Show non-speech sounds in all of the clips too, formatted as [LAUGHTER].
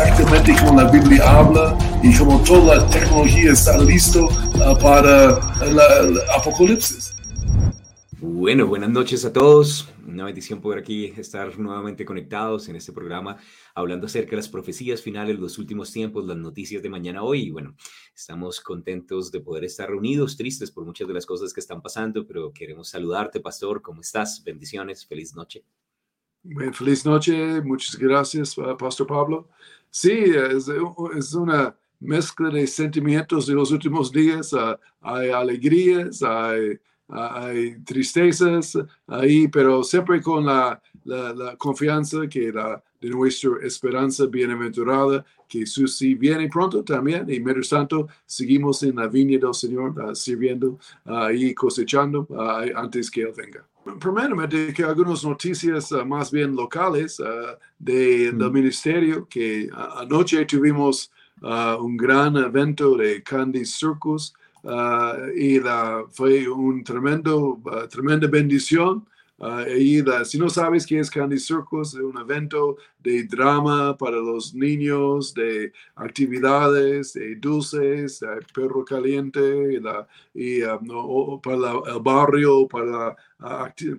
Exactamente como la Biblia habla y como toda la tecnología está listo uh, para el apocalipsis. Bueno, buenas noches a todos. Una bendición poder aquí estar nuevamente conectados en este programa hablando acerca de las profecías finales, los últimos tiempos, las noticias de mañana hoy. Y bueno, estamos contentos de poder estar reunidos, tristes por muchas de las cosas que están pasando, pero queremos saludarte, pastor. ¿Cómo estás? Bendiciones, feliz noche. feliz noche, muchas gracias, uh, Pastor Pablo. Sí, es, una mezcla de sentimientos de los últimos días. Ah, hay alegrías, hay, tristezas ahí, pero siempre con la, confianza que la, de nuestra esperanza bienaventurada, que Jesús sí viene pronto también, y mientras tanto seguimos en la viña del Señor, uh, sirviendo uh, y cosechando antes que Él venga primeramente que algunas noticias uh, más bien locales uh, de, del ministerio, que anoche tuvimos un gran evento de Candy Circus y la, fue un tremendo, tremenda bendición. Y si no sabes qué es Candy Circus, es un evento de drama para los niños, de actividades, de dulces, de perro caliente, la, y um, para el barrio, para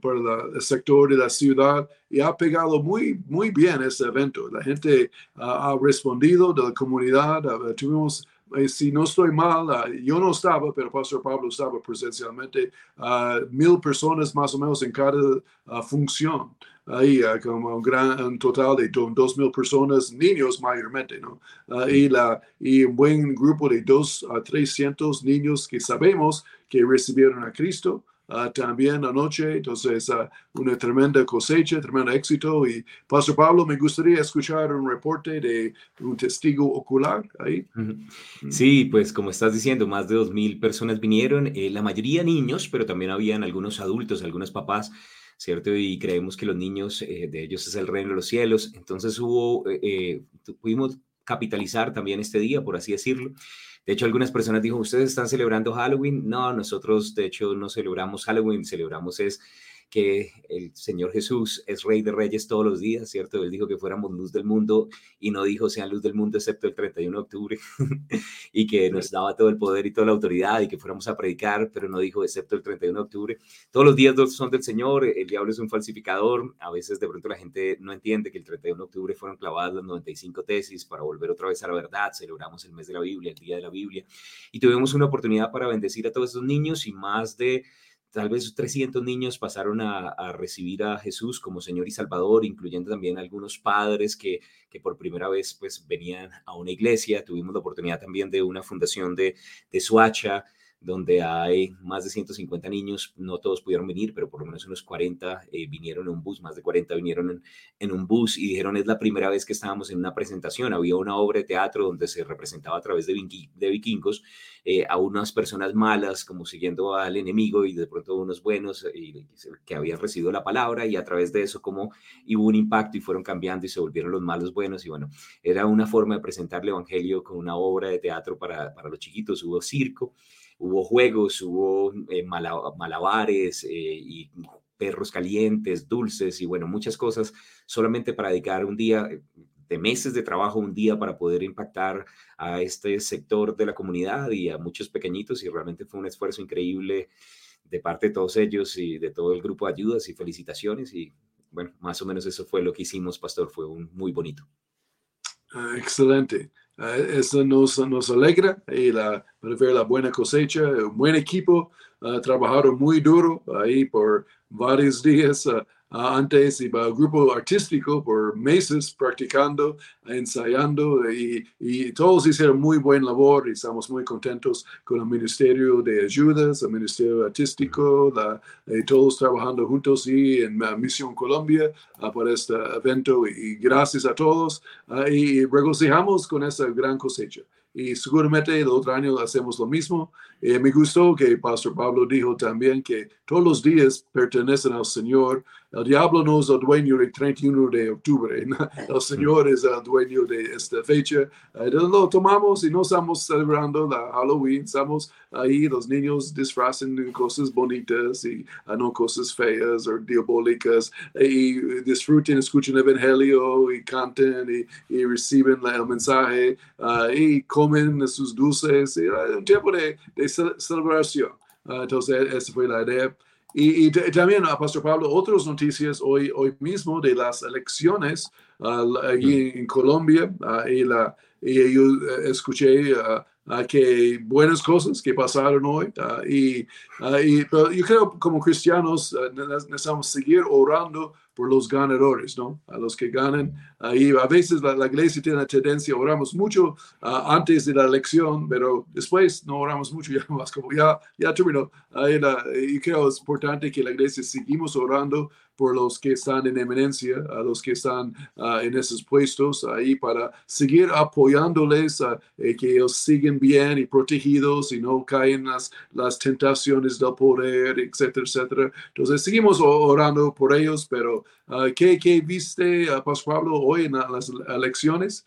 por el sector de la ciudad y ha pegado muy, muy bien ese evento. La gente ha respondido de la comunidad. tuvimos, eh, si no estoy mal, ah, yo no estaba, pero Pastor Pablo estaba presencialmente, uh, mil personas más o menos en cada ah, función ahí como un gran total de dos mil personas, niños mayormente, ¿no? y, la, y un buen grupo de dos a trescientos niños que sabemos que recibieron a Cristo Ah, también anoche. Entonces, uh, una tremenda cosecha, tremendo éxito. Y Pastor Pablo, me gustaría escuchar un reporte de un testigo ocular ahí. Sí, pues como estás diciendo, más de dos mil personas vinieron, eh, la mayoría niños, pero también habían algunos adultos, algunos papás. ¿Cierto? Y creemos que los niños, eh, de ellos es el reino de los cielos. Entonces hubo, eh, pudimos capitalizar también este día, por así decirlo. De hecho, algunas personas dijo, ¿ustedes están celebrando Halloween? No, nosotros de hecho no celebramos Halloween, celebramos es que el Señor Jesús es Rey de Reyes todos los días, ¿cierto? Él dijo que fuéramos luz del mundo y no dijo sean luz del mundo excepto el 31 de octubre [LAUGHS] y que nos daba todo el poder y toda la autoridad y que fuéramos a predicar, pero no dijo excepto el 31 de octubre. Todos los días son del Señor, el diablo es un falsificador, a veces de pronto la gente no entiende que el 31 de octubre fueron clavadas las 95 tesis para volver otra vez a la verdad, celebramos el mes de la Biblia, el día de la Biblia. Y tuvimos una oportunidad para bendecir a todos esos niños y más de tal vez 300 niños pasaron a, recibir a Jesús como Señor y Salvador, incluyendo también algunos padres que, que, por primera vez pues venían a una iglesia. Tuvimos la oportunidad también de una fundación de, de Suacha, donde hay más de 150 niños, no todos pudieron venir, pero por lo menos unos 40 eh, vinieron en un bus, más de 40 vinieron en, un bus y dijeron es la primera vez que estábamos en una presentación, había una obra de teatro donde se representaba a través de, de vikingos eh, a unas personas malas como siguiendo al enemigo y de pronto unos buenos y, que habían recibido la palabra y a través de eso como hubo un impacto y fueron cambiando y se volvieron los malos buenos y bueno, era una forma de presentar el Evangelio con una obra de teatro para, para los chiquitos, hubo circo hubo juegos, hubo eh, malabares eh, y perros calientes, dulces y bueno, muchas cosas solamente para dedicar un día eh, de meses de trabajo, un día para poder impactar a este sector de la comunidad y a muchos pequeñitos y realmente fue un esfuerzo increíble de parte de todos ellos y de todo el grupo de ayudas y felicitaciones y bueno, más o menos eso fue lo que hicimos, pastor, fue un muy bonito. Ah, excelente. Ah, eso nos, nos alegra y la, para ver la buena cosecha, un buen equipo, uh, trabajaron muy duro ahí por varios [LAUGHS] días. Antes iba al grupo artístico por meses practicando, ensayando y, y, todos hicieron muy buen labor y estamos muy contentos con el Ministerio de Ayudas, el Ministerio Artístico, la, y todos trabajando juntos y en Misión Colombia uh, por este evento y, gracias a todos uh, y regocijamos con esa gran cosecha. y seguramente el otro año hacemos lo mismo. Eh, me gustó que Pastor Pablo dijo también que todos los días pertenecen al Señor. El diablo no es el dueño del 31 de octubre, [LAUGHS] el Señor es el dueño de esta fecha. Eh, lo tomamos y no estamos celebrando la Halloween, estamos ahí, los niños disfrazan de cosas bonitas y ah, no cosas feas o diabólicas, y disfruten, escuchen el Evangelio y canten y, reciben el mensaje y comen sus dulces, y, un tiempo de, celebración. entonces, esa fue la idea. Y, también, Pastor Pablo, otras noticias hoy, hoy mismo de las elecciones allí en Colombia. y, la, y yo eh, escuché que buenas cosas que pasaron hoy. y, y yo creo como cristianos necesitamos seguir orando por los ganadores, ¿no? A los que ganan. Ahí a veces la, iglesia tiene la tendencia, oramos mucho ah, antes de la elección, pero después no oramos mucho, [LAUGHS] ya más como ya, ya terminó. Ahí y creo es importante que la iglesia seguimos orando por los que están en eminencia, a los que están ah, en esos puestos ahí para seguir apoyándoles, a eh, que ellos siguen bien y protegidos y no caen las, las tentaciones del poder, etcétera, etcétera. Entonces seguimos orando por ellos, pero uh, ¿qué, ¿qué, viste, uh, Pastor Pablo, hoy en las elecciones?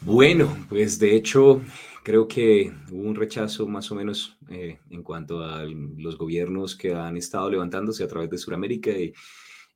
Bueno, pues de hecho creo que hubo un rechazo más o menos eh, en cuanto a los gobiernos que han estado levantándose a través de Sudamérica y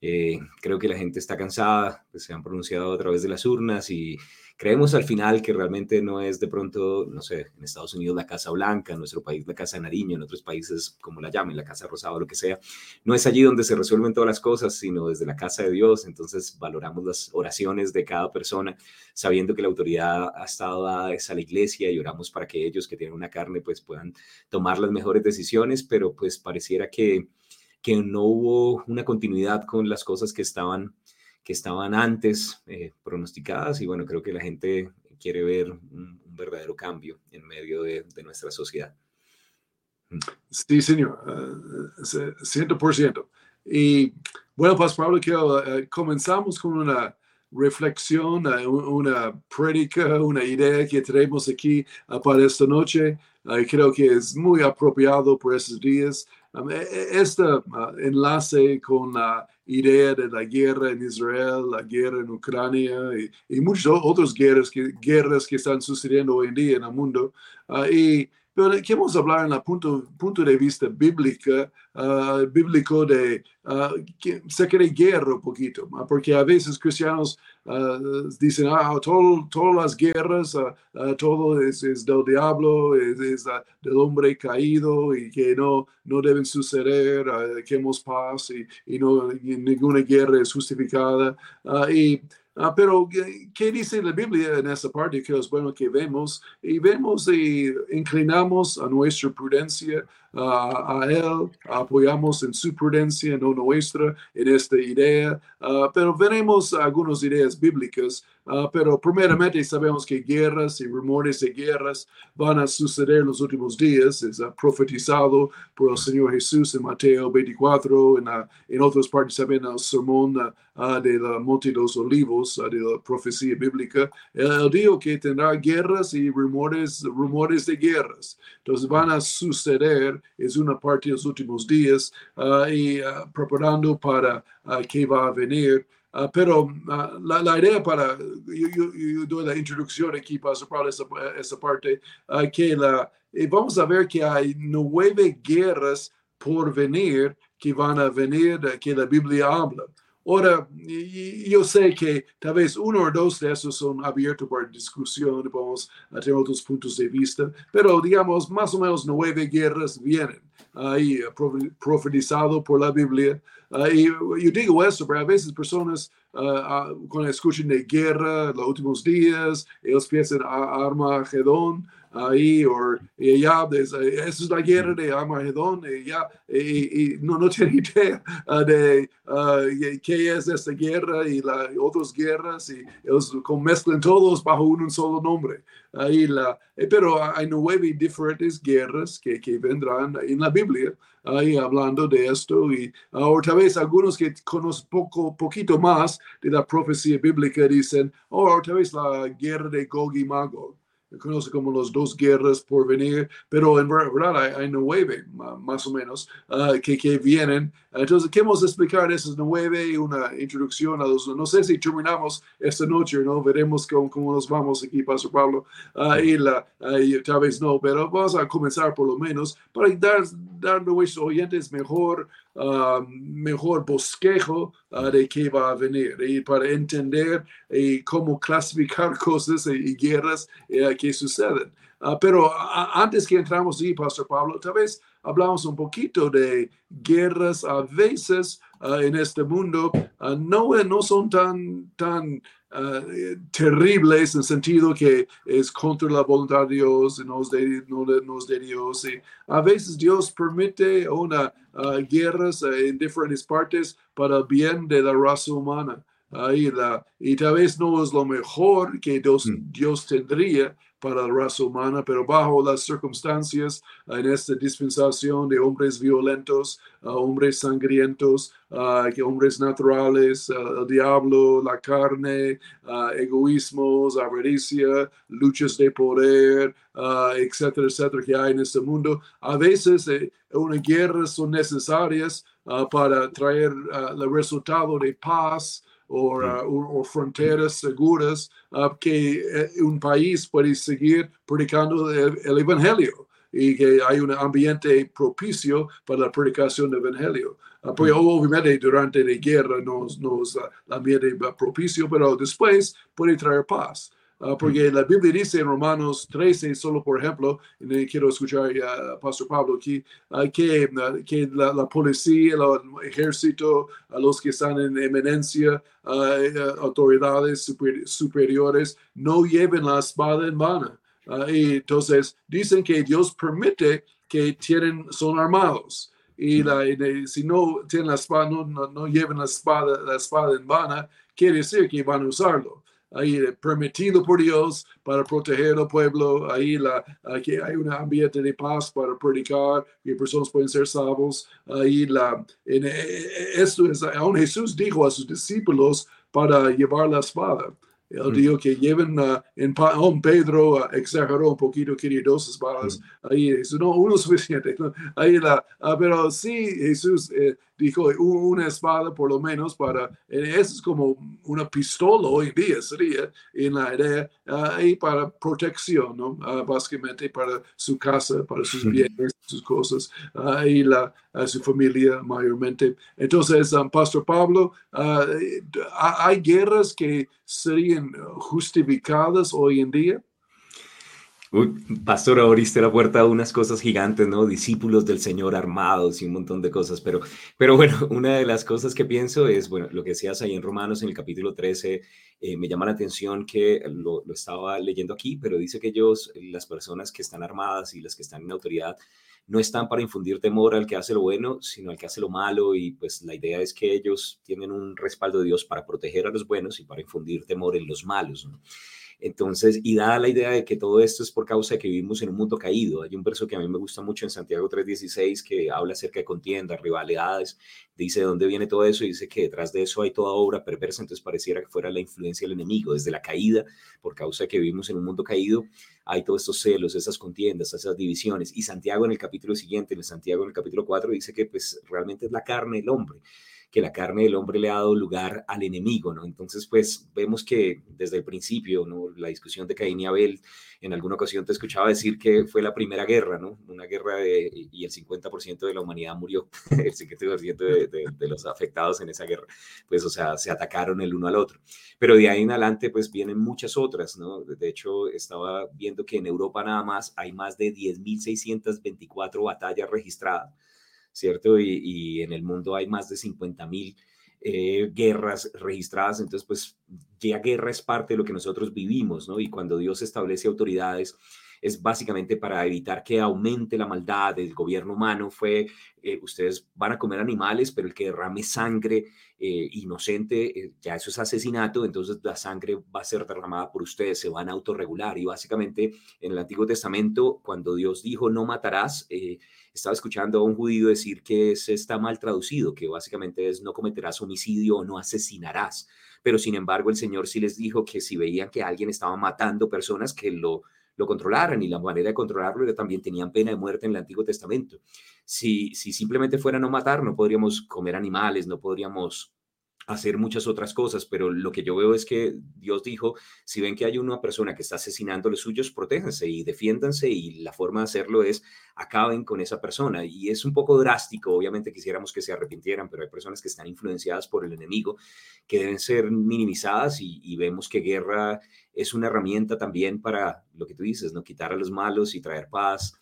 eh, creo que la gente está cansada, pues, se han pronunciado a través de las urnas y Creemos al final que realmente no es de pronto, no sé, en Estados Unidos la Casa Blanca, en nuestro país la Casa Nariño, en otros países como la llamen, la Casa Rosada lo que sea, no es allí donde se resuelven todas las cosas, sino desde la casa de Dios. Entonces valoramos las oraciones de cada persona, sabiendo que la autoridad ha estado dada a la iglesia y oramos para que ellos que tienen una carne pues puedan tomar las mejores decisiones, pero pues pareciera que, que no hubo una continuidad con las cosas que estaban que estaban antes eh, pronosticadas y bueno, creo que la gente quiere ver un, verdadero cambio en medio de, nuestra sociedad. Mm. Sí, señor, eh, 100%. Y bueno, pues Pablo, que uh, comenzamos con una reflexión, una prédica, una idea que tenemos aquí para esta noche. creo que es muy apropiado por estos días. E, e, este enlace con la idea de la guerra en Israel, la guerra en Ucrania y, muchas otras guerras que, guerras que están sucediendo hoy en día en el mundo. Uh, y pero queremos hablar en el punto, punto de vista bíblica, uh, bíblico de uh, que se quiere guerra un poquito, porque a veces cristianos uh, dicen, ah, todo, todas las guerras, todo es, del diablo, es, del hombre caído y que no, no deben suceder, que hemos paz y, y no, ninguna guerra es justificada. y Ah, pero, ¿qué dice la Biblia en esa parte que es bueno que vemos? Y vemos y inclinamos a nuestra prudencia, a Él, apoyamos en su prudencia, no nuestra, en esta idea, ah, pero veremos algunas ideas bíblicas Ah, pero primeramente sabemos que guerras y rumores de guerras van a suceder en los últimos días. Es profetizado por el Señor Jesús en Mateo 24, en, en otras partes también el sermón uh, de la Monte de los Olivos, de la profecía bíblica. Él, dijo que tendrá guerras y rumores, rumores de guerras. Entonces van a suceder, es una parte de los últimos días y preparando para que va a venir. Ah, pero ah, la, idea para, yo, doy la introducción aquí para esa, esa parte, uh, que la, vamos a ver que hay nueve guerras por venir que van a venir, que la Biblia habla. Ahora, yo sé que tal vez uno o dos de esos son abiertos para discusión, podemos tener otros puntos de vista, pero digamos, más o menos nueve guerras vienen ahí profetizado por la Biblia. y yo digo eso, pero a veces personas uh, cuando escuchan de guerra, los últimos días, ellos piensan a Armagedón, ahí, o ya, esa es la guerra de Armagedón, y ya, y, no, no [LAUGHS] tiene idea de qué es esta guerra y las otras guerras, y ellos mezclan todos bajo un solo nombre. Ahí la, eh, pero hay nueve diferentes guerras que, que vendrán en la Biblia, ahí hablando de esto, y ahora tal vez algunos que conocen poco, poquito más de la profecía bíblica dicen, oh, tal vez la guerra de Gog y Magog. Conoce como las dos guerras por venir, pero en verdad hay, nueve más o menos uh, que, que vienen. Entonces, queremos explicar esas nueve, una introducción a los, no sé si terminamos esta noche, ¿no? Veremos cómo, cómo nos vamos aquí, Pastor Pablo, uh, y, la, tal vez no, pero vamos a comenzar por lo menos para dar, dar a nuestros oyentes mejor Um, mejor bosquejo uh, de qué va a venir. Y para entender y cómo clasificar [LAUGHS] cosas y, guerras uh, que suceden. Uh, pero antes que entramos ahí, Pastor Pablo, tal vez hablamos un poquito de guerras a veces en este mundo, no, no son tan, tan uh, terribles en el sentido que es contra la voluntad de Dios, no es de, no de Dios. Y a veces Dios permite una uh, guerras uh, en diferentes partes para el bien de la raza humana. Ahí la, y tal vez no es lo mejor que Dios, mm. Dios tendría, para la raza humana, pero bajo las circunstancias en esta dispensación de hombres violentos, hombres sangrientos, hombres naturales, el diablo, la carne, egoísmos, avaricia, luchas de poder, etcétera, etcétera, que hay en este mundo. A veces eh, una guerra son necesarias para traer el resultado de paz, o, uh, fronteras seguras uh, que eh, un país puede seguir predicando el, Evangelio y que hay un ambiente propicio para la predicación del Evangelio. Uh, porque obviamente durante la guerra no, no es el ambiente propicio, pero después puede traer paz. Ah, porque la Biblia dice en Romanos 13, solo por ejemplo, y quiero escuchar a Pastor Pablo aquí, ah, que, ah, que la, policía, el ejército, a los que están en eminencia, eh, autoridades superiores, no lleven la espada en vano. y entonces dicen que Dios permite que tienen, son armados. Y, la, si no tienen la espada, no, no, lleven la espada, la espada en vano, quiere decir que van a usarlo ahí permitido por Dios para proteger al pueblo, ahí la, aquí hay un ambiente de paz para predicar y personas pueden ser salvos, ahí la, en, e, e, esto es, aún Jesús dijo a sus discípulos para llevar la espada. Él mm. dijo que lleven en oh, Pedro uh, exageró un poquito, quería dos espadas. Mm. Ahí Jesús, no, uno es suficiente. Ahí la, uh, pero sí, Jesús eh, dijo una espada por lo menos para, eh, eso es como una pistola hoy en día sería en la idea, ahí para protección, ¿no? básicamente para su casa, para sus bienes, sus cosas, ahí la, su familia mayormente. Entonces, um, Pastor Pablo, hay guerras que serían justificadas hoy en día. Uy, pastor, abriste la puerta a unas cosas gigantes, ¿no? Discípulos del Señor armados y un montón de cosas, pero, pero bueno, [LAUGHS] una de las cosas que pienso es, bueno, lo que decías ahí en Romanos en el capítulo 13, eh, me llama la atención que lo, lo, estaba leyendo aquí, pero dice que ellos, las personas que están armadas y las que están en autoridad, no están para infundir temor al que hace lo bueno, sino al que hace lo malo, y pues la idea es que ellos tienen un respaldo de Dios para proteger a los buenos y para infundir temor en los malos. ¿no? Entonces, y da la idea de que todo esto es por causa de que vivimos en un mundo caído. Hay un verso que a mí me gusta mucho en Santiago 3:16 que habla acerca de contiendas, rivalidades, dice de dónde viene todo eso y dice que detrás de eso hay toda obra perversa, entonces pareciera que fuera la influencia del enemigo, desde la caída, por causa de que vivimos en un mundo caído, hay todos estos celos, esas contiendas, esas divisiones. Y Santiago en el capítulo siguiente, en el Santiago en el capítulo 4, dice que pues realmente es la carne el hombre que la carne del hombre le ha dado lugar al enemigo, ¿no? Entonces, pues vemos que desde el principio, ¿no? La discusión de Caín y Abel, en alguna ocasión te escuchaba decir que fue la primera guerra, ¿no? Una guerra de, y el 50% de la humanidad murió, [LAUGHS] el 50% de, de, de los afectados en esa guerra, pues, o sea, se atacaron el uno al otro. Pero de ahí en adelante, pues vienen muchas otras, ¿no? De hecho, estaba viendo que en Europa nada más hay más de 10.624 batallas registradas ¿cierto? Y, en el mundo hay más de 50 mil eh, guerras registradas, entonces pues ya guerra es parte de lo que nosotros vivimos, ¿no? Y cuando Dios establece autoridades, es básicamente para evitar que aumente la maldad del gobierno humano, fue, eh, ustedes van a comer animales, pero el que derrame sangre eh, inocente, ya eso es asesinato, entonces la sangre va a ser derramada por ustedes, se van a autorregular. Y básicamente en el Antiguo Testamento, cuando Dios dijo no matarás, estaba escuchando a un judío decir que se está mal traducido, que básicamente es no cometerás homicidio o no asesinarás. Pero sin embargo, el Señor sí les dijo que si veían que alguien estaba matando personas, que lo, lo controlaran y la manera de controlarlo era también tenían pena de muerte en el Antiguo Testamento. Si, si simplemente fuera no matar, no podríamos comer animales, no podríamos hacer muchas otras cosas, pero lo que yo veo es que Dios dijo, si ven que hay una persona que está asesinando a los suyos, protéjanse y defiéndanse y la forma de hacerlo es acaben con esa persona. Y es un poco drástico, obviamente quisiéramos que se arrepintieran, pero hay personas que están influenciadas por el enemigo que deben ser minimizadas y, y vemos que guerra es una herramienta también para lo que tú dices, ¿no? Quitar a los malos y traer paz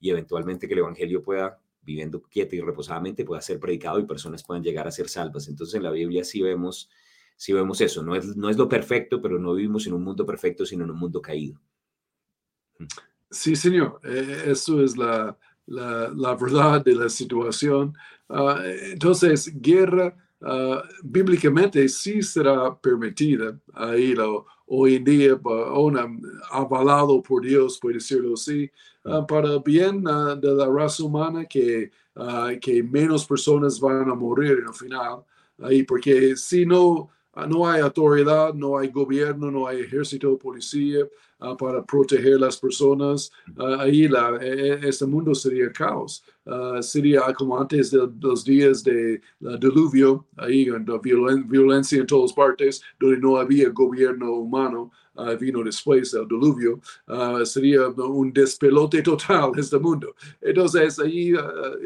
y eventualmente que el Evangelio pueda viviendo quieta y reposadamente pueda ser predicado y personas puedan llegar a ser salvas. Entonces en la Biblia sí vemos, sí vemos eso. No es, no es lo perfecto, pero no vivimos en un mundo perfecto, sino en un mundo caído. Mm. Sí, señor. Eh, eso es la, la, la, verdad de la situación. Uh, entonces, guerra uh, bíblicamente sí será permitida. Ahí lo, hoy en día, una, avalado por Dios, puede decirlo así, uh, para el bien uh, de la raza humana, que, uh, que menos personas van a morir al final. Ahí, porque si no, no hay autoridad, no hay gobierno, no hay ejército, policía uh, para proteger las personas. Uh, ahí la, e, e, este mundo sería caos. Uh, sería como antes de, los días de diluvio, ahí violen, violencia en todas partes, donde no había gobierno humano. Vino después del diluvio, sería un despelote total este mundo. Entonces, ahí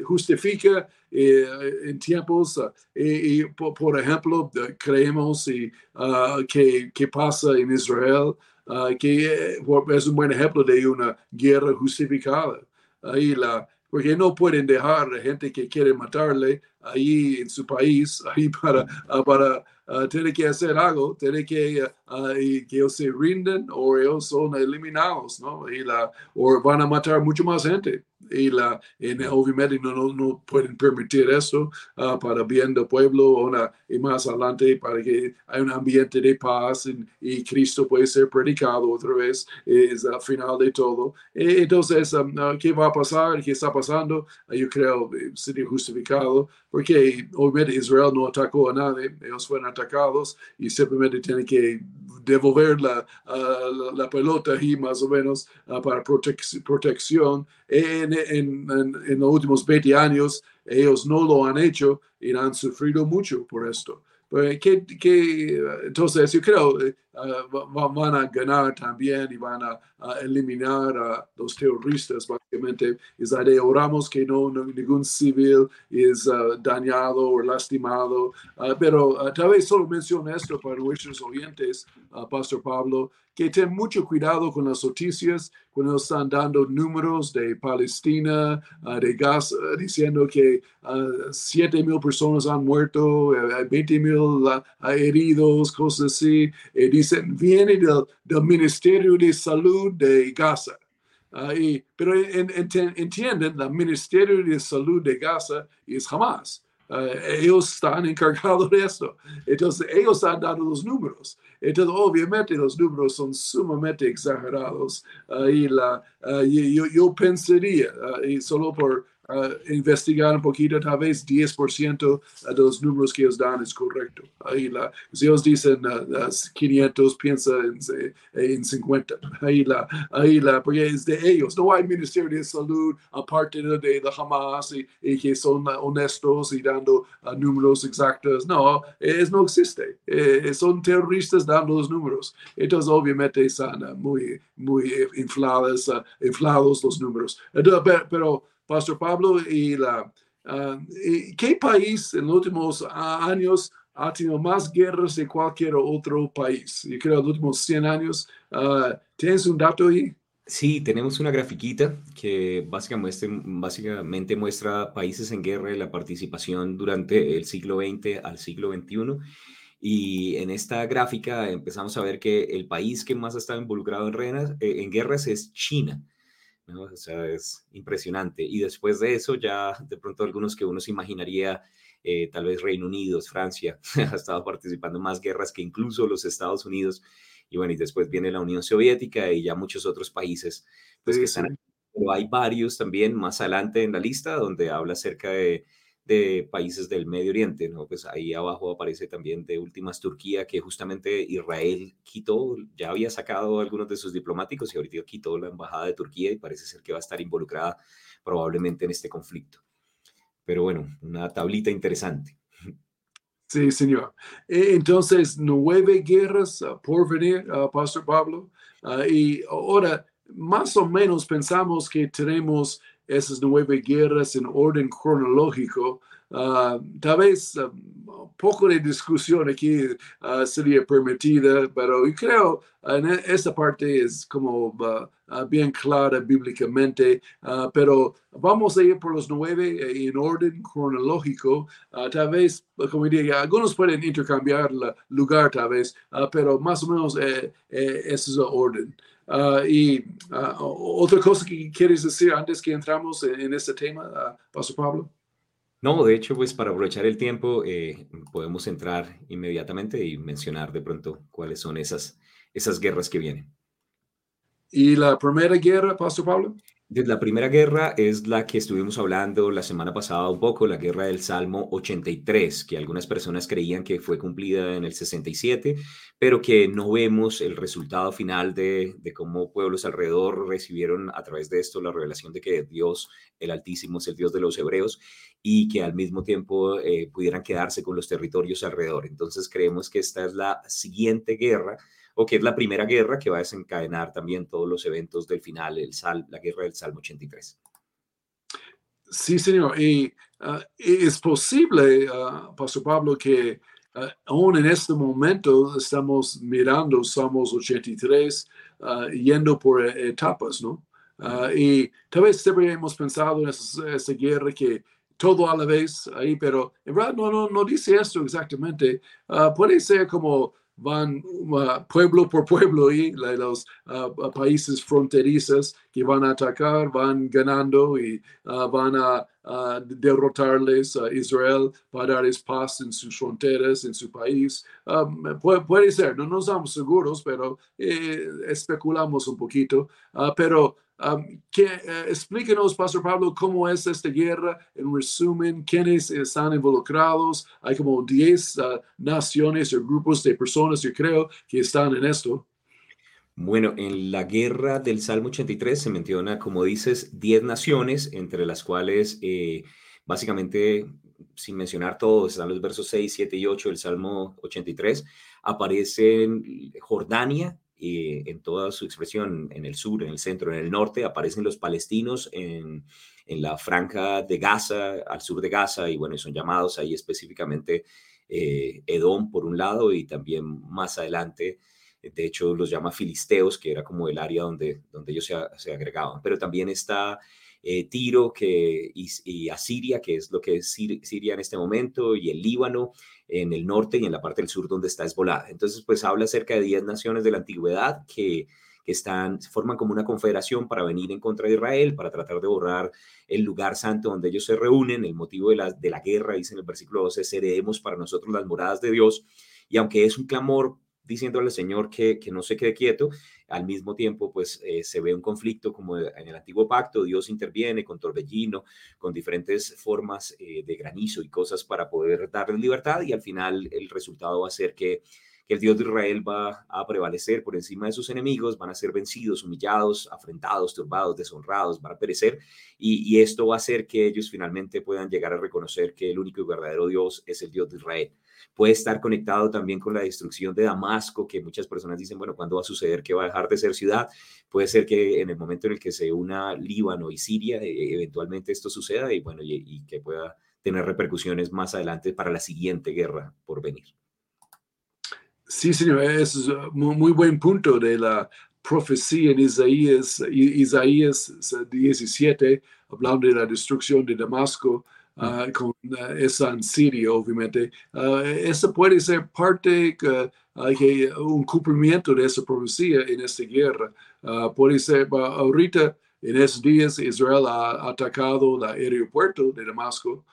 justifica eh, en tiempos, por, por, ejemplo, creemos que, que pasa en Israel, uh, que es un buen ejemplo de una guerra justificada. Ahí la, porque no pueden dejar a gente que quiere matarle ahí en su país, [LAUGHS] ahí para, uh, para uh, tener que hacer algo, tiene que, que ellos se rinden o ellos son eliminados, ¿no? Y la, o van a matar mucho más gente y la, en, obviamente no, no, no, pueden permitir eso uh, para bien del pueblo una, y más adelante para que haya un ambiente de paz y, y Cristo puede ser predicado otra vez, es al final de todo. E, entonces, um, uh, ¿qué va a pasar? ¿Qué está pasando? Uh, yo creo eh, sería justificado porque obviamente Israel no atacó a nadie, ellos fueron atacados y simplemente tienen que devolver la, la, pelota ahí más o menos uh, para protec protección. En, en, en, en, los últimos 20 años ellos no lo han hecho y han sufrido mucho por esto. Pues, ¿qué, qué, entonces yo creo que uh, van a ganar también y van a, a, eliminar a los terroristas básicamente. Es la de oramos que no, no ningún civil es uh, dañado o lastimado. Uh, pero tal vez solo menciono esto para nuestros oyentes, Pastor Pablo, que ten mucho cuidado con las noticias cuando están dando números de Palestina, uh, de Gaza, diciendo que uh, 7 mil personas han muerto, 20 mil heridos, cosas así. Y dicen, viene del, del, Ministerio de Salud de Gaza. Uh, y, pero en, en, entienden, el Ministerio de Salud de Gaza es Hamas. Uh, ellos están encargados de esto. Entonces, ellos han dado los números. Entonces, obviamente, los números son sumamente exagerados. Uh, y la, uh, yo, yo, pensaría, y solo por uh, investigar un poquito, tal vez 10% de los números que ellos dan es correcto. Ahí la, si ellos dicen uh, 500, piensa en, en 50. Ahí la, ahí la, porque es de ellos. No hay Ministerio de Salud aparte de, de, Hamas y, y, que son honestos y dando uh, números exactos. No, es, no existe. Eh, son terroristas dando los números. Entonces, obviamente, están uh, muy, muy inflados, uh, inflados los números. Entonces, pero Pastor Pablo, y la, uh, ¿qué país en los últimos años ha tenido más guerras de cualquier otro país? Yo creo en los últimos 100 años. Uh, ¿Tienes un dato ahí? Sí, tenemos una grafiquita que básicamente, básicamente muestra países en guerra y la participación durante el siglo XX al siglo XXI. Y en esta gráfica empezamos a ver que el país que más ha estado involucrado en, eh, en guerras es China. O sea, es impresionante. Y después de eso, ya de pronto algunos que uno se imaginaría, eh, tal vez Reino Unido, Francia, [LAUGHS] ha estado participando en más guerras que incluso los Estados Unidos. Y bueno, y después viene la Unión Soviética y ya muchos otros países pues, que están Pero hay varios también más adelante en la lista donde habla acerca de, de países del Medio Oriente, ¿no? Pues ahí abajo aparece también de últimas Turquía, que justamente Israel quitó, ya había sacado algunos de sus diplomáticos y ahorita quitó la embajada de Turquía y parece ser que va a estar involucrada probablemente en este conflicto. Pero bueno, una tablita interesante. Sí, señor. E, entonces, nueve guerras ah, por venir, uh, Pastor Pablo. Ah, y ahora, más o menos pensamos que tenemos esas nueve guerras en orden cronológico. Uh, tal vez un poco de discusión aquí uh, sería permitida, pero yo creo en e, esta parte es como uh, bien clara bíblicamente, pero vamos a ir por los nueve eh, en orden cronológico. tal vez, como diría, algunos pueden intercambiar el lugar tal vez, pero más o menos eh, eh, ese es el orden. Uh, y uh, otra cosa que quieres decir antes que entramos en, este tema, uh, Pastor Pablo. No, de hecho, pues para aprovechar el tiempo, eh, podemos entrar inmediatamente y mencionar de pronto cuáles son esas, esas guerras que vienen. ¿Y la primera guerra, Pastor Pablo? La primera guerra es la que estuvimos hablando la semana pasada un poco, la guerra del Salmo 83, que algunas personas creían que fue cumplida en el 67, pero que no vemos el resultado final de, cómo pueblos alrededor recibieron a través de esto la revelación de que Dios, el Altísimo, es el Dios de los hebreos y que al mismo tiempo eh, pudieran quedarse con los territorios alrededor. Entonces creemos que esta es la siguiente guerra o que es la primera guerra que va a desencadenar también todos los eventos del final, el sal, la guerra del Salmo 83. Sí, señor. Y ah, es posible, uh, Pastor Pablo, que uh, aún en este momento estamos mirando Salmos 83 yendo por etapas, ¿no? y tal vez siempre hemos pensado en esa, guerra que todo a la vez ahí, pero en verdad no, no, no dice esto exactamente. puede ser como van uh, pueblo por pueblo y los uh, países fronterizos que van a atacar van ganando y uh, van a derrotarles a Israel para darles paz en sus fronteras, en su país. Um, puede, ser, no nos estamos seguros, pero eh, especulamos un poquito. pero que, eh, explíquenos, Pastor Pablo, cómo es esta guerra, en resumen, quiénes están involucrados. Hay como 10 ah, naciones o grupos de personas, yo creo, que están en esto. Bueno, en la guerra del Salmo 83 se menciona, como dices, 10 naciones, entre las cuales eh, básicamente, sin mencionar todos, están los versos 6, 7 y 8 del Salmo 83, aparecen Jordania, eh, en toda su expresión, en el sur, en el centro, en el norte, aparecen los palestinos en, la franja de Gaza, al sur de Gaza, y bueno, son llamados ahí específicamente eh, Edom por un lado y también más adelante, de hecho los llama filisteos, que era como el área donde, donde ellos se, se agregaban, pero también está eh, Tiro que, y, Asiria, que es lo que es Siria en este momento, y el Líbano en el norte y en la parte del sur donde está Hezbollah. Entonces, pues habla acerca de 10 naciones de la antigüedad que, que están, forman como una confederación para venir en contra de Israel, para tratar de borrar el lugar santo donde ellos se reúnen. El motivo de la, de la guerra, dice en el versículo 12, heredemos para nosotros las moradas de Dios. Y aunque es un clamor diciéndole al Señor que, que no se quede quieto, al mismo tiempo pues eh, se ve un conflicto como en el antiguo pacto, Dios interviene con torbellino, con diferentes formas eh, de granizo y cosas para poder darle libertad y al final el resultado va a ser que, que el Dios de Israel va a prevalecer por encima de sus enemigos, van a ser vencidos, humillados, afrentados, turbados, deshonrados, van a perecer y, y esto va a hacer que ellos finalmente puedan llegar a reconocer que el único y verdadero Dios es el Dios de Israel puede estar conectado también con la destrucción de Damasco, que muchas personas dicen, bueno, ¿cuándo va a suceder que va a dejar de ser ciudad? Puede ser que en el momento en el que se una Líbano y Siria, eh, eventualmente esto suceda y bueno, y, que pueda tener repercusiones más adelante para la siguiente guerra por venir. Sí, señor, es muy, muy buen punto de la profecía en Isaías, Isaías 17, hablando de la destrucción de Damasco. Ah, con uh, esa en Siria, obviamente. Uh, esa puede ser parte, que un cumplimiento de esa profecía en esta guerra. puede ser, ahorita en esos días Israel ha atacado el aeropuerto de Damasco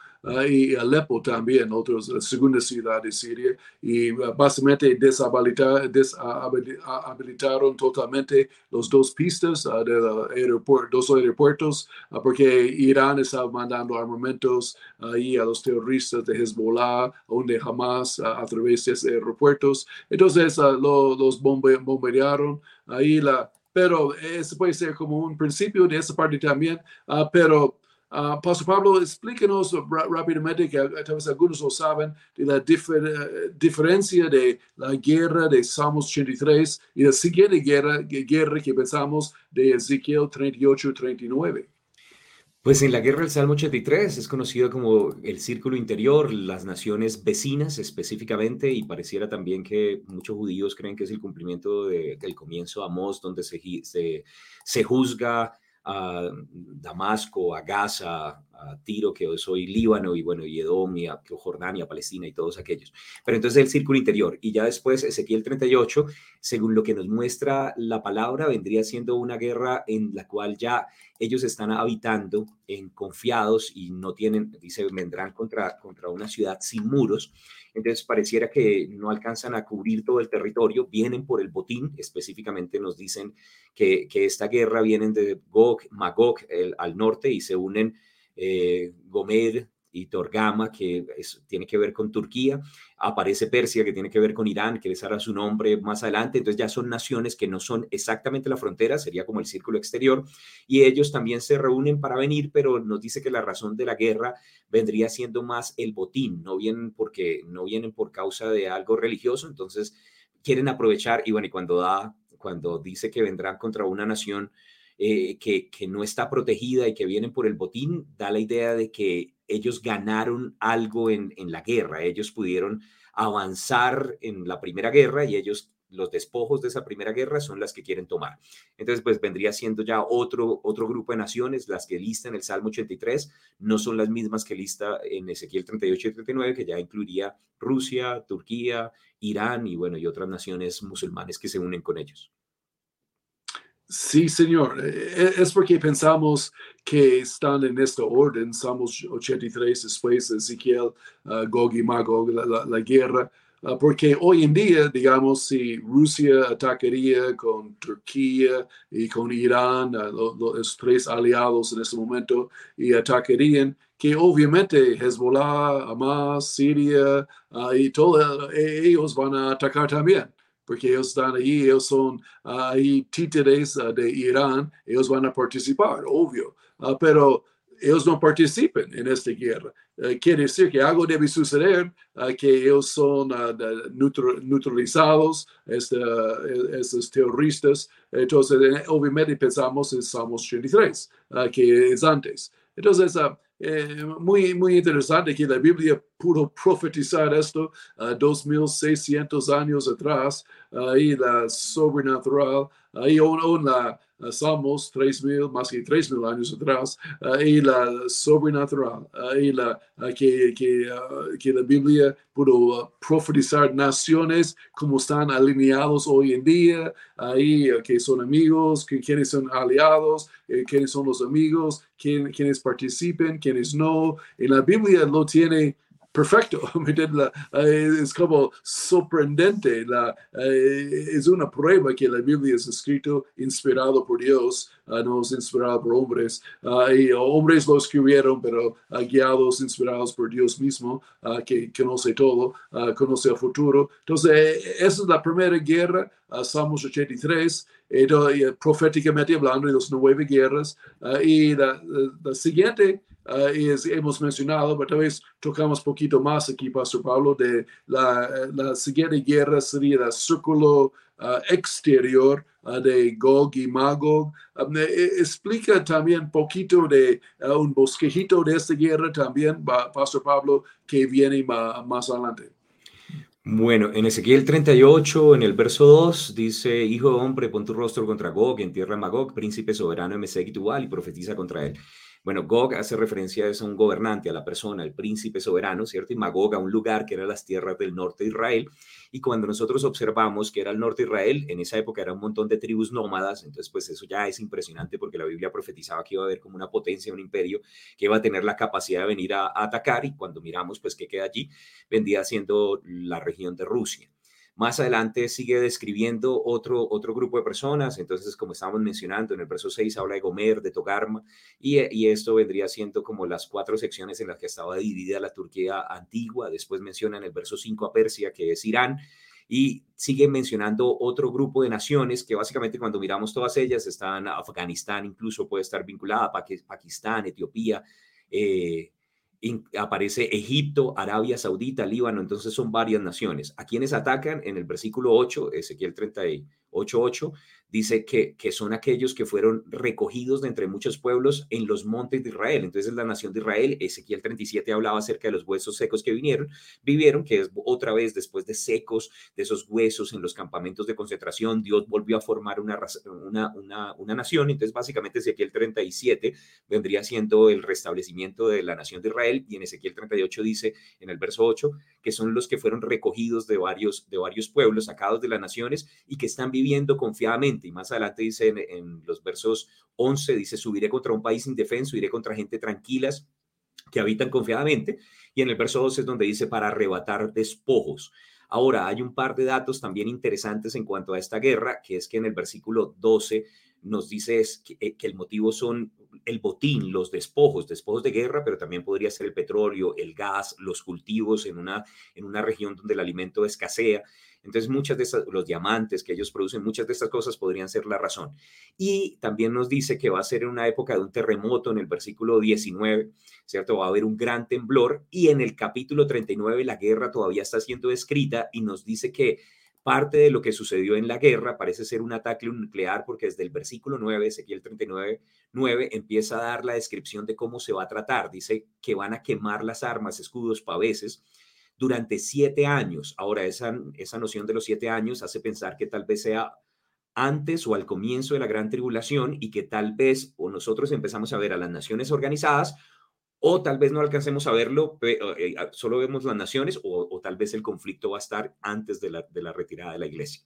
y Alepo también, otros, la segunda ciudad de Siria, y uh, básicamente deshabilitaron, deshabilitaron totalmente los dos pistas de aeropuerto, dos aeropuertos, porque Irán estaba mandando armamentos ahí a los terroristas de Hezbollah, donde jamás a través de esos aeropuertos. Entonces los bombardearon ahí la pero eso puede ser como un principio de esa parte también, pero Uh, Pastor Pablo, explíquenos rápidamente, que tal vez algunos lo saben, de la diferencia de la guerra de Salmos 83 y la siguiente guerra, guerra que pensamos de Ezequiel 38-39. Pues en la guerra del Salmo 83 es conocido como el círculo interior, las naciones vecinas específicamente, y pareciera también que muchos judíos creen que es el cumplimiento del comienzo de Amós, donde se, se, se juzga Damasco, a Gaza, a Tiro, que soy Líbano, y bueno, y Edom, Jordania, Palestina y todos aquellos. Pero entonces el círculo interior. Y ya después Ezequiel 38, según lo que nos muestra la palabra, vendría siendo una guerra en la cual ya ellos están habitando en confiados y no tienen, dice, vendrán contra, contra una ciudad sin muros entonces pareciera que no alcanzan a cubrir todo el territorio, vienen por el botín, específicamente nos dicen que, que esta guerra vienen de Gog, Magog al norte y se unen eh, Gomer, y Torgama, que tiene que ver con Turquía, aparece Persia, que tiene que ver con Irán, que les hará su nombre más adelante, entonces ya son naciones que no son exactamente la frontera, sería como el círculo exterior, y ellos también se reúnen para venir, pero nos dice que la razón de la guerra vendría siendo más el botín, no vienen porque no vienen por causa de algo religioso, entonces quieren aprovechar, y bueno, y cuando da, cuando dice que vendrán contra una nación, eh, que, que, no está protegida y que vienen por el botín, da la idea de que ellos ganaron algo en, en la guerra, ellos pudieron avanzar en la primera guerra y ellos los despojos de esa primera guerra son las que quieren tomar. Entonces, pues vendría siendo ya otro, otro grupo de naciones, las que lista en el Salmo 83, no son las mismas que lista en Ezequiel 38 y 39, que ya incluiría Rusia, Turquía, Irán y bueno, y otras naciones musulmanes que se unen con ellos. Sí, Señor. E, e, es porque pensamos que están en este orden, Salmos 83, después Ezequiel, uh, Gog y Magog, la, guerra, uh, porque hoy en día, digamos, si Rusia atacaría con Turquía y con Irán, uh, los tres aliados en este momento, y atacarían, que obviamente Hezbollah, Hamas, Siria y todos ellos van a atacar también porque ellos están ahí, ellos son ah, ahí títeres ah, de Irán, ellos van a participar, obvio, ah, pero ellos no participen en esta guerra. Eh, quiere decir que algo debe suceder, que ellos son neutralizados, estos terroristas. Entonces, eh, obviamente pensamos en Salmos 83, que es antes. Entonces, eh, muy, muy interesante que la Biblia pudo profetizar esto uh, 2600 años atrás, ahí la sobrenatural, ahí en la Salmos 3000, más que 3000 años atrás, ahí la sobrenatural, ahí la, que, que, que la Biblia pudo profetizar naciones como están alineados hoy en día, ahí que son amigos, que, quienes son aliados, eh, quiénes son los amigos, quién, quienes participen, quienes no. En la Biblia lo tiene perfecto, [LAUGHS] es como sorprendente, la, eh, es una prueba que la Biblia es escrito inspirado por Dios, ah, no es inspirado por hombres, uh, y hombres lo escribieron, pero uh, guiados, inspirados por Dios mismo, que conoce todo, conoce el futuro. Entonces, eh, esa es la primera guerra, Salmos 83, y, proféticamente hablando de las nueve guerras, y la siguiente uh, hemos mencionado, pero tal vez tocamos poquito más aquí, Pastor Pablo, de la, la siguiente guerra sería el círculo uh, exterior uh, de Gog y Magog. Um, explica también poquito de un bosquejito de esta guerra también, Pastor Pablo, que viene más adelante. Bueno, en Ezequiel 38, en el verso 2, dice, Hijo de hombre, pon tu rostro contra Gog, en tierra Magog, príncipe soberano de Mesec y Tubal, y profetiza contra él. Bueno, Gog hace referencia a eso, a un gobernante, a la persona, al príncipe soberano, ¿cierto? Y Magog a un lugar que era las tierras del norte de Israel. Y cuando nosotros observamos que era el norte de Israel, en esa época era un montón de tribus nómadas, entonces pues eso ya es impresionante porque la Biblia profetizaba que iba a haber como una potencia, un imperio que iba a tener la capacidad de venir a, atacar y cuando miramos pues qué queda allí, vendría siendo la región de Rusia. Más adelante sigue describiendo otro, otro grupo de personas, entonces como estábamos mencionando, en el verso 6 habla de Gomer, de Togarma, y, esto vendría siendo como las cuatro secciones en las que estaba dividida la Turquía antigua, después menciona en el verso 5 a Persia, que es Irán, y sigue mencionando otro grupo de naciones que básicamente cuando miramos todas ellas están Afganistán, incluso puede estar vinculada a Pakistán, Etiopía, eh, aparece Egipto, Arabia Saudita, Líbano, entonces son varias naciones. ¿A quienes atacan? En el versículo 8, Ezequiel 38, 8, dice que, que son aquellos que fueron recogidos de entre muchos pueblos en los montes de Israel. Entonces la nación de Israel, Ezequiel 37 hablaba acerca de los huesos secos que vinieron, vivieron, que es otra vez después de secos, de esos huesos en los campamentos de concentración, Dios volvió a formar una, una, una, una nación. Entonces básicamente Ezequiel 37 vendría siendo el restablecimiento de la nación de Israel y en Ezequiel 38 dice en el verso 8 que son los que fueron recogidos de varios, de varios pueblos, sacados de las naciones y que están viviendo confiadamente y más adelante dice en, los versos 11, dice, subiré contra un país indefenso, iré contra gente tranquilas que habitan confiadamente. Y en el verso 12 es donde dice, para arrebatar despojos. Ahora, hay un par de datos también interesantes en cuanto a esta guerra, que es que en el versículo 12 nos dice eh, que, el motivo son el botín, los despojos, despojos de guerra, pero también podría ser el petróleo, el gas, los cultivos en una, en una región donde el alimento escasea. Entonces, muchas de esas, los diamantes que ellos producen, muchas de estas cosas podrían ser la razón. Y también nos dice que va a ser en una época de un terremoto, en el versículo 19, ¿cierto? Va a haber un gran temblor y en el capítulo 39 la guerra todavía está siendo descrita y nos dice que parte de lo que sucedió en la guerra parece ser un ataque nuclear porque desde el versículo 9, Ezequiel 39, 9, empieza a dar la descripción de cómo se va a tratar. Dice que van a quemar las armas, escudos, paveses durante siete años. Ahora, esa, esa noción de los siete años hace pensar que tal vez sea antes o al comienzo de la gran tribulación y que tal vez o nosotros empezamos a ver a las naciones organizadas o tal vez no alcancemos a verlo, eh, solo vemos las naciones o, tal vez el conflicto va a estar antes de la, de la retirada de la iglesia.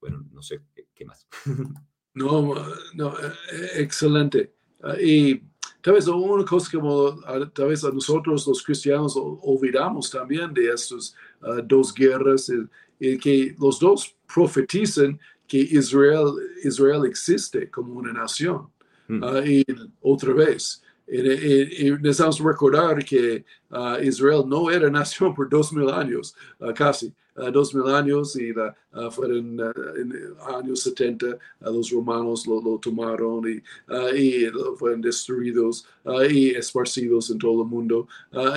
Bueno, no sé qué más. [LAUGHS] No, no, eh, excelente. Ah, y tal vez una cosa como tal vez a nosotros los cristianos olvidamos también de estas ah, dos guerras, y que los dos profetizan que Israel, Israel existe como una nación. Mm. Ah, y otra vez, necesitamos recordar que uh, Israel no era nación por dos mil años, uh, casi uh, dos mil años, y fueron en años 70 los romanos lo, lo tomaron y, y, fueron destruidos y esparcidos en todo el mundo.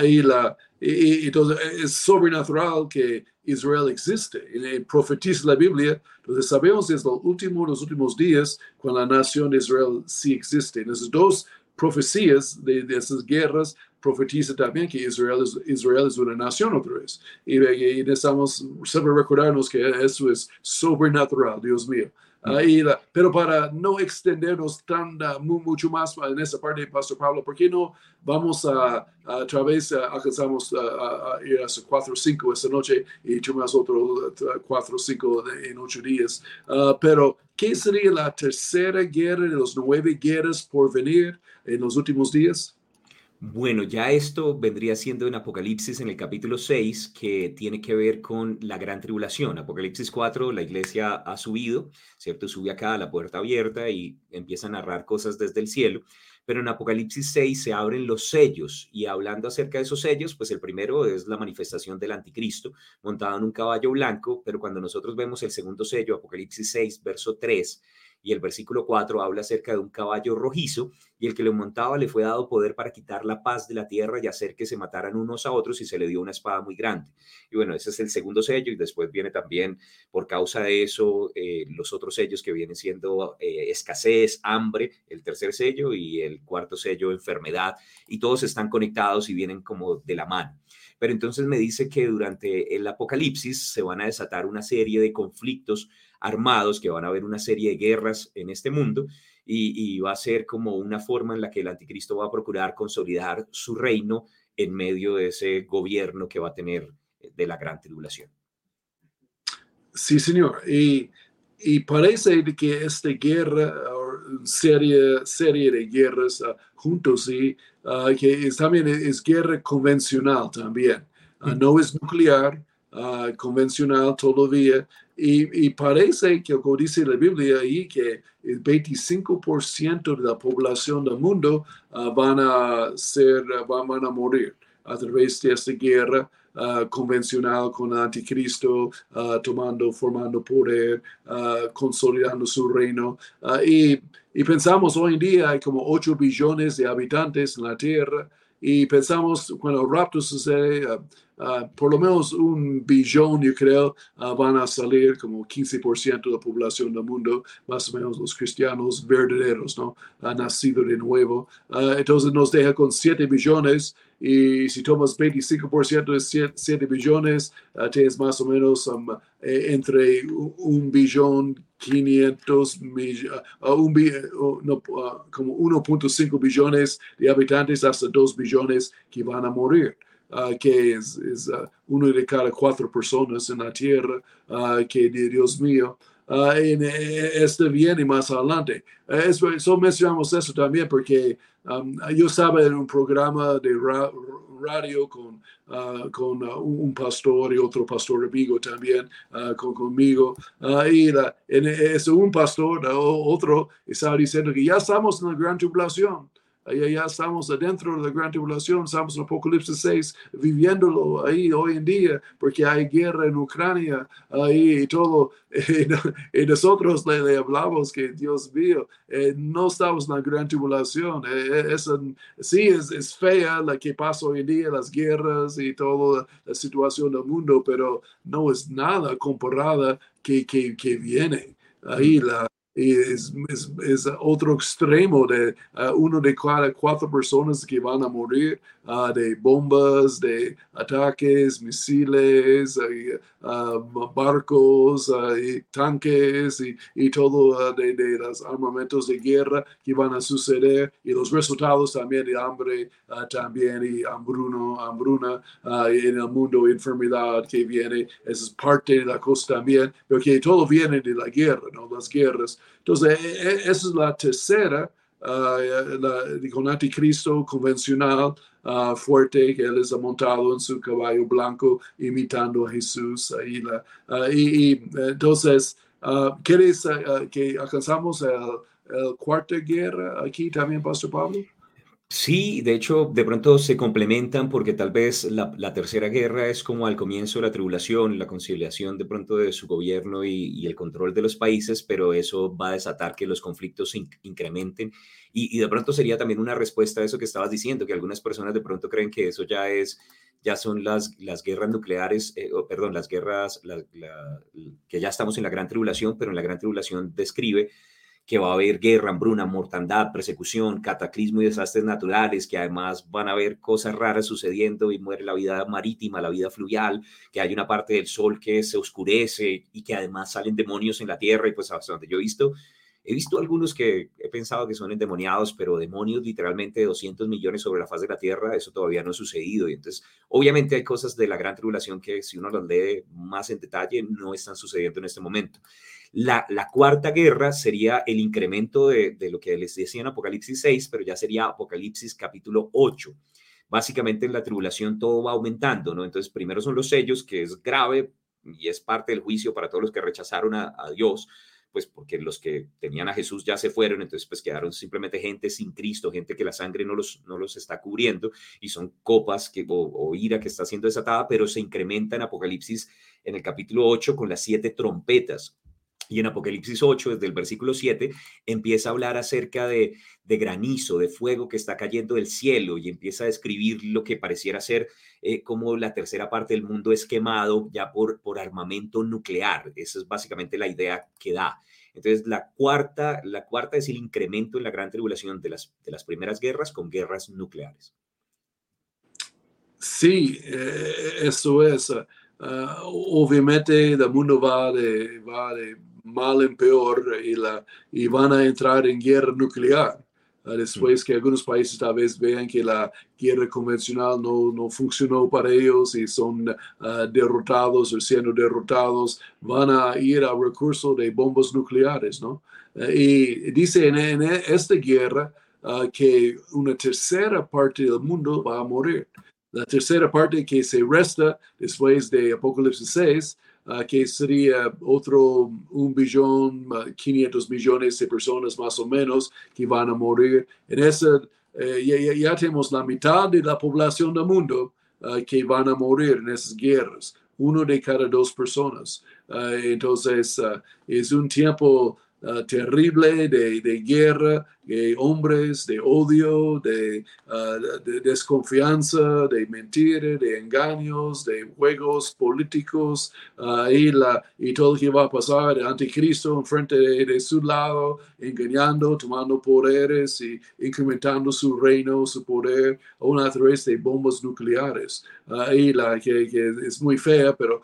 y, la, y, entonces es sobrenatural que Israel existe. Y profetiza la Biblia, entonces sabemos desde los últimos, los últimos días cuando la nación de Israel sí existe. Entonces dos profecías de, esas guerras profetiza también que Israel es, Israel es una nación otra vez. Y, necesitamos siempre recordarnos que eso es sobrenatural, Dios mío. Mm. pero para no extendernos tan mucho más en esa parte, Pastor Pablo, ¿por qué no vamos a, a través, alcanzamos a, ir a 4 o 5 esta noche y más otros 4 o 5 en 8 días? Ah, pero, ¿qué sería la tercera guerra de los nueve guerras por venir? en los últimos días? Bueno, ya esto vendría siendo en Apocalipsis en el capítulo 6, que tiene que ver con la gran tribulación. Apocalipsis 4, la iglesia ha subido, ¿cierto? Sube acá a la puerta abierta y empieza a narrar cosas desde el cielo. Pero en Apocalipsis 6 se abren los sellos y hablando acerca de esos sellos, pues el primero es la manifestación del anticristo montado en un caballo blanco, pero cuando nosotros vemos el segundo sello, Apocalipsis 6, verso 3, y el versículo 4 habla acerca de un caballo rojizo y el que lo montaba le fue dado poder para quitar la paz de la tierra y hacer que se mataran unos a otros y se le dio una espada muy grande. Y bueno, ese es el segundo sello y después viene también por causa de eso eh, los otros sellos que vienen siendo eh, escasez, hambre, el tercer sello y el cuarto sello enfermedad y todos están conectados y vienen como de la mano pero entonces me dice que durante el apocalipsis se van a desatar una serie de conflictos armados, que van a haber una serie de guerras en este mundo y, va a ser como una forma en la que el anticristo va a procurar consolidar su reino en medio de ese gobierno que va a tener de la gran tribulación. Sí, señor. Y, y parece que esta guerra, serie, serie de guerras uh, juntos, y, uh, que también es guerra convencional también. Uh, no es nuclear, convencional todavía. Y, y, parece que, como dice la Biblia ahí, que el 25% de la población del mundo van a ser, van a morir a través de esta guerra. Uh, convencional con el anticristo, uh, tomando, formando poder, uh, consolidando su reino. Y, y, pensamos hoy en día hay como 8 billones de habitantes en la tierra y pensamos cuando el rapto sucede, Ah, por lo menos un billón, yo creo, ah, van a salir como 15% de la población del mundo, más o menos los cristianos verdaderos, ¿no? Han nacido de nuevo. Ah, entonces nos deja con 7 billones y si tomas 25% de 7, billones, tienes más o menos um, eh, entre un billón 500 millones, un, no, como 1.5 billones de habitantes hasta 2 billones que van a morir. Ah, que es, es uh, uno de cada cuatro personas en la tierra, uh, que Dios mío, en, eh, este viene más adelante. Eso, eso, mencionamos eso también porque um, yo estaba en un programa de radio con, con un pastor y otro pastor amigo también con, conmigo. y la, en, es un pastor, otro, estaba diciendo que ya estamos en la gran tribulación. Ahí ya estamos adentro de la gran tribulación, estamos en Apocalipsis 6, viviéndolo ahí hoy en día, porque hay guerra en Ucrania, ahí y todo. [LAUGHS] Y, nosotros le, hablamos que, Dios mío, eh, no estamos en la gran tribulación. Eh, eh, es, sí, es, es, fea la que pasa hoy en día, las guerras y toda la situación del mundo, pero no es nada comparada que, que, que viene. Ahí la, es, es, otro extremo de uh, uno de cada cuatro personas que van a morir uh, de bombas, de ataques, misiles, uh, barcos, y tanques y, y todo de, de, los armamentos de guerra que van a suceder y los resultados también de hambre también y hambruno, hambruna en el mundo, enfermedad que viene, esa es parte de la cosa también, porque todo viene de la guerra, ¿no? las guerras entonces, e, e, esa es la tercera, la, con anticristo convencional uh, fuerte, que él está montado en su caballo blanco imitando a Jesús. Ahí la, uh, y, entonces, ¿quieres que alcanzamos el, cuarta guerra aquí también, Pastor Pablo? Sí, de hecho, de pronto se complementan porque tal vez la, tercera guerra es como al comienzo de la tribulación, la conciliación de pronto de su gobierno y, el control de los países, pero eso va a desatar que los conflictos se incrementen. Y, de pronto sería también una respuesta a eso que estabas diciendo, que algunas personas de pronto creen que eso ya es, ya son las, las guerras nucleares, eh, o perdón, las guerras, que ya estamos en la gran tribulación, pero en la gran tribulación describe que va a haber guerra, hambruna, mortandad, persecución, cataclismo y desastres naturales, que además van a haber cosas raras sucediendo y muere la vida marítima, la vida fluvial, que hay una parte del sol que se oscurece y que además salen demonios en la tierra y pues hasta donde yo he visto, he visto algunos que he pensado que son endemoniados, pero demonios literalmente de 200 millones sobre la faz de la tierra, eso todavía no ha sucedido. Y entonces, obviamente hay cosas de la gran tribulación que si uno las lee más en detalle, no están sucediendo en este momento. La, cuarta guerra sería el incremento de, lo que les decía en Apocalipsis 6, pero ya sería Apocalipsis capítulo 8. Básicamente en la tribulación todo va aumentando, ¿no? Entonces, primero son los sellos, que es grave y es parte del juicio para todos los que rechazaron a, Dios pues porque los que tenían a Jesús ya se fueron, entonces pues quedaron simplemente gente sin Cristo, gente que la sangre no los, no los está cubriendo y son copas que, o, o, ira que está siendo desatada, pero se incrementa en Apocalipsis en el capítulo 8 con las siete trompetas. Y en Apocalipsis 8, desde el versículo 7, empieza a hablar acerca de, granizo, de fuego que está cayendo del cielo y empieza a describir lo que pareciera ser eh, como la tercera parte del mundo es quemado ya por, armamento nuclear. Esa es básicamente la idea que da. Entonces, la cuarta, la cuarta es el incremento en la gran tribulación de las, de las primeras guerras con guerras nucleares. Sí, eh, eso es. Ah, obviamente el mundo va de, va de mal en peor y, la, y van a entrar en guerra nuclear. Ah, después que algunos países tal vez vean que la guerra convencional no, no funcionó para ellos y son uh, derrotados o siendo derrotados, van a ir al recurso de bombas nucleares, ¿no? Uh, y dice en, esta guerra que una tercera parte del mundo va a morir. La tercera parte que se resta después de Apocalipsis 6 Ah, que sería otro un billón, 500 millones de personas más o menos que van a morir. En esa, eh, ya, tenemos la mitad de la población del mundo ah, que van a morir en esas guerras, uno de cada dos personas. Ah, entonces, es un tiempo terrible de, de guerra, de hombres, de odio, de, ah, desconfianza, de mentira, de engaños, de juegos políticos uh, y, la, y todo lo que va a pasar, el anticristo enfrente de, de su lado, engañando, tomando poderes y incrementando su reino, su poder, a través de bombas nucleares. Uh, y la que, que, es muy fea, pero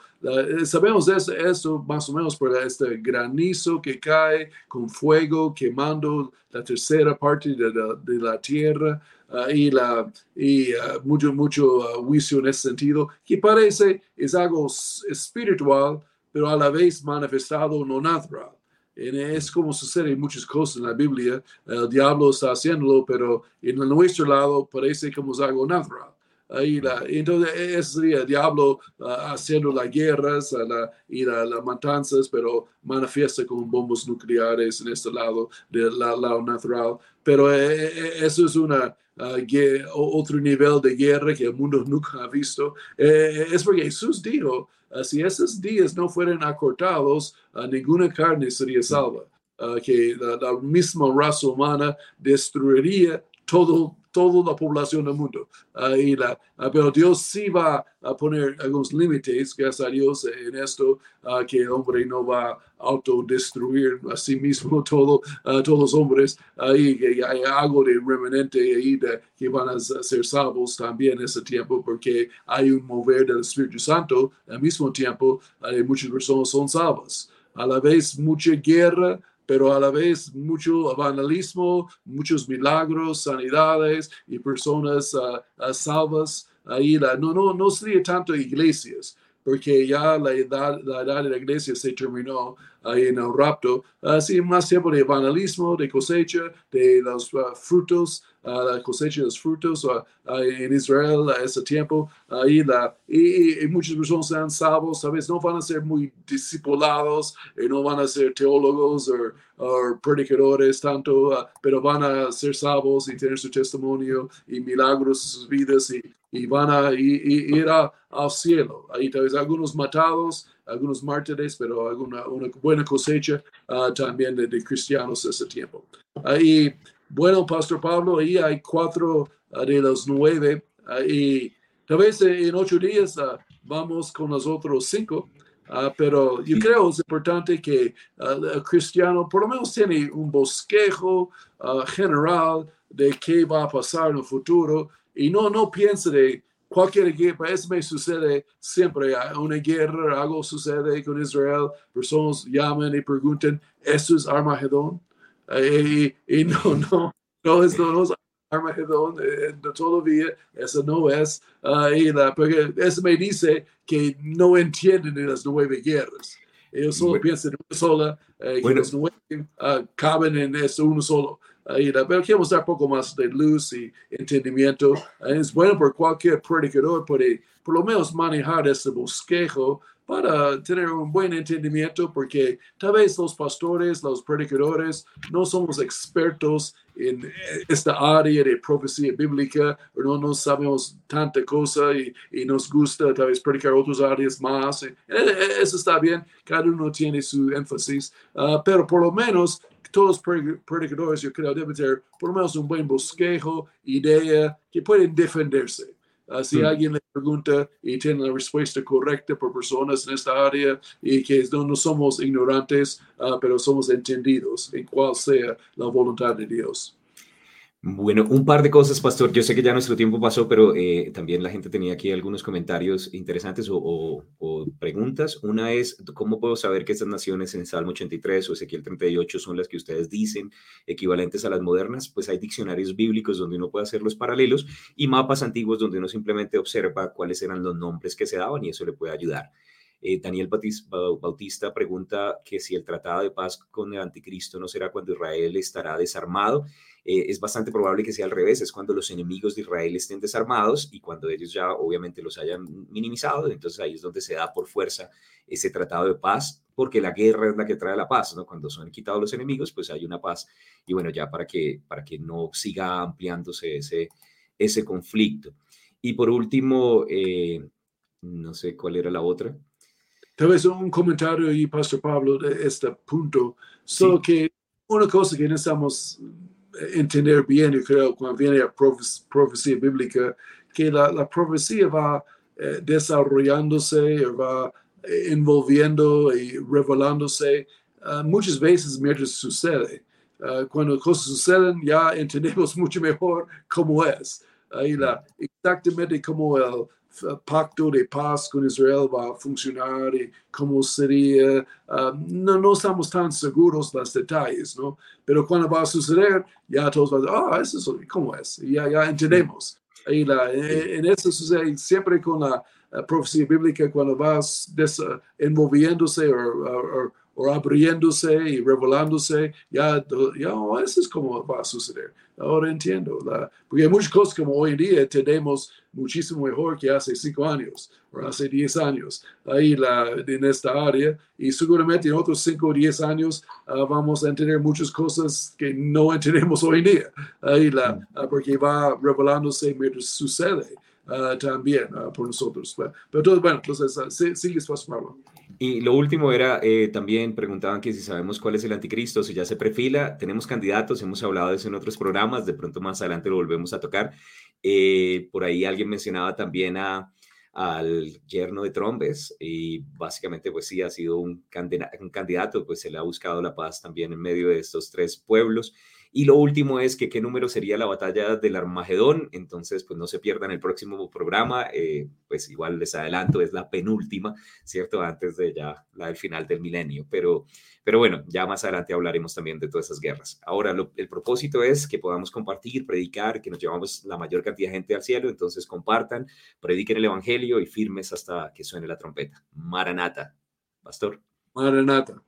sabemos esto, esto más o menos por este granizo que cae con fuego quemando la tercera parte de la, de la tierra uh, y, la, y uh, mucho, mucho uh, juicio en ese sentido, que parece es algo espiritual, pero a la vez manifestado no natural. Es como sucede en muchas cosas en la Biblia, el diablo está haciéndolo, pero en nuestro lado parece como es algo natural. Ahí la, entonces, ese sería el diablo uh, haciendo las guerras uh, la, y las la matanzas, pero manifiesta con bombas nucleares en este lado del lado natural. Pero eh, eh, eso es una, uh, otro nivel de guerra que el mundo [LAUGHS] nunca ha visto. Eh, es porque Jesús dijo, si esos días no fueran acortados, ninguna carne sería salva. que la, misma raza humana destruiría todo toda la población del mundo. y la, ah, pero Dios sí va a poner algunos límites, gracias a Dios, en esto, uh, que el hombre no va a autodestruir a sí mismo [LAUGHS] todo, todos los hombres. Ahí que hay algo de remanente ahí de, que van a ser salvos también en ese tiempo, porque hay un mover del Espíritu Santo. Al mismo tiempo, muchas personas son salvas. A la vez, mucha guerra, pero a la vez mucho vandalismo, muchos milagros, sanidades y personas uh, salvas. Ahí no, no, no sería tanto iglesias, porque ya la edad, la edad de la iglesia se terminó ahí en el rapto. Así más tiempo de vandalismo, de cosecha, de los frutos, la cosecha de los frutos en Israel a ese tiempo. Ahí la, y, muchas personas sean salvos, ¿sabes? No van a ser muy discipulados, y no van a ser teólogos o predicadores tanto, uh, pero van a ser salvos y tener su testimonio y milagros en sus vidas y, y van a ir al cielo. Ahí tal vez algunos matados, algunos mártires, pero alguna una buena cosecha uh, también de, de, cristianos ese tiempo. Ahí bueno, Pastor Pablo, ahí hay cuatro ah, de los nueve ah, y tal vez en ocho días ah, vamos con los otros cinco. pero yo creo que es importante que el cristiano por lo menos tiene un bosquejo general de qué va a pasar en el futuro y no, no piense de cualquier guerra, eso me sucede siempre, una guerra, algo sucede con Israel, personas llaman y preguntan, ¿eso es Armagedón? Y, y, no, no, no es, no, es Armagedón, todavía eso no es, uh, y la, porque eso me dice que no entienden de las nueve guerras. Ellos solo bueno. piensan en una sola, eh, bueno. que los nueve uh, caben en eso uno solo. Uh, pero queremos dar un poco más de luz y entendimiento. es bueno por cualquier predicador puede por lo menos manejar ese bosquejo para tener un buen entendimiento, porque tal vez los pastores, los predicadores, no somos expertos en esta área de profecía bíblica, no, no sabemos tanta cosa y, y, nos gusta tal vez predicar otras áreas más. Eh, eh, eso está bien, cada uno tiene su énfasis, uh, pero por lo menos todos los predicadores, yo creo, deben tener por lo menos un buen bosquejo, idea, que pueden defenderse. Uh, si mm. alguien le pregunta y tiene la respuesta correcta por personas en esta área y que no, no somos ignorantes, uh, pero somos entendidos en cuál sea la voluntad de Dios. Bueno, un par de cosas, Pastor. Yo sé que ya nuestro tiempo pasó, pero eh, también la gente tenía aquí algunos comentarios interesantes o, preguntas. Una es, ¿cómo puedo saber que estas naciones en Salmo 83 o Ezequiel 38 son las que ustedes dicen equivalentes a las modernas? Pues hay diccionarios bíblicos donde uno puede hacer los paralelos y mapas antiguos donde uno simplemente observa cuáles eran los nombres que se daban y eso le puede ayudar. Eh, Daniel Bautista pregunta que si el tratado de paz con el anticristo no será cuando Israel estará desarmado. Eh, es bastante probable que sea al revés, es cuando los enemigos de Israel estén desarmados y cuando ellos ya obviamente los hayan minimizado, entonces ahí es donde se da por fuerza ese tratado de paz, porque la guerra es la que trae la paz, ¿no? Cuando son quitados los enemigos, pues hay una paz y bueno, ya para que, para que no siga ampliándose ese, ese conflicto. Y por último, eh, no sé cuál era la otra. Tal vez un comentario y Pastor Pablo de este punto, solo que una cosa que necesitamos entender bien, yo creo, cuando viene a profecía bíblica, que la, profecía va eh, desarrollándose, va eh, envolviendo y revelándose muchas veces mientras sucede. Ah, cuando cosas suceden, ya entendemos [LAUGHS] mucho mejor cómo es. Ahí la, exactamente como el, pacto de paz con Israel va a funcionar y cómo sería. Ah, no, no estamos tan seguros los detalles, ¿no? Pero cuando va a suceder, ya todos van a decir, ah, eso es, ¿cómo es? Y ya, ya entendemos. Y la, en, eso sucede siempre con la, profecía bíblica, cuando vas envolviéndose o o abriéndose y revelándose, ya, ya oh, eso es como va a suceder. Ahora entiendo, porque hay muchas cosas como hoy en día tenemos muchísimo mejor que hace cinco años o hace diez años ahí la, en esta área y seguramente en otros cinco o diez años ah, vamos a entender muchas cosas que no [LAUGHS] entendemos hoy en día, ahí la, mm. ah, porque va revelándose mientras sucede. Uh, también por nosotros. Pero, todo, bueno, entonces sigue Pablo. Y lo último era, eh, también preguntaban que si sabemos cuál es el anticristo, si ya se perfila, tenemos candidatos, hemos hablado de eso en otros programas, de pronto más adelante lo volvemos a tocar. Eh, por ahí alguien mencionaba también a, al yerno de Trombes y básicamente pues sí ha sido un, un candidato, pues se le ha buscado la paz también en medio de estos tres pueblos. Y lo último es que qué número sería la batalla del Armagedón. Entonces, pues no se pierdan el próximo programa. Eh, pues igual les adelanto, es la penúltima, ¿cierto? Antes de ya la del final del milenio. Pero, pero bueno, ya más adelante hablaremos también de todas esas guerras. Ahora, el propósito es que podamos compartir, predicar, que nos llevamos la mayor cantidad de gente al cielo. Entonces, compartan, prediquen el Evangelio y firmes hasta que suene la trompeta. Maranata. Pastor. Maranata.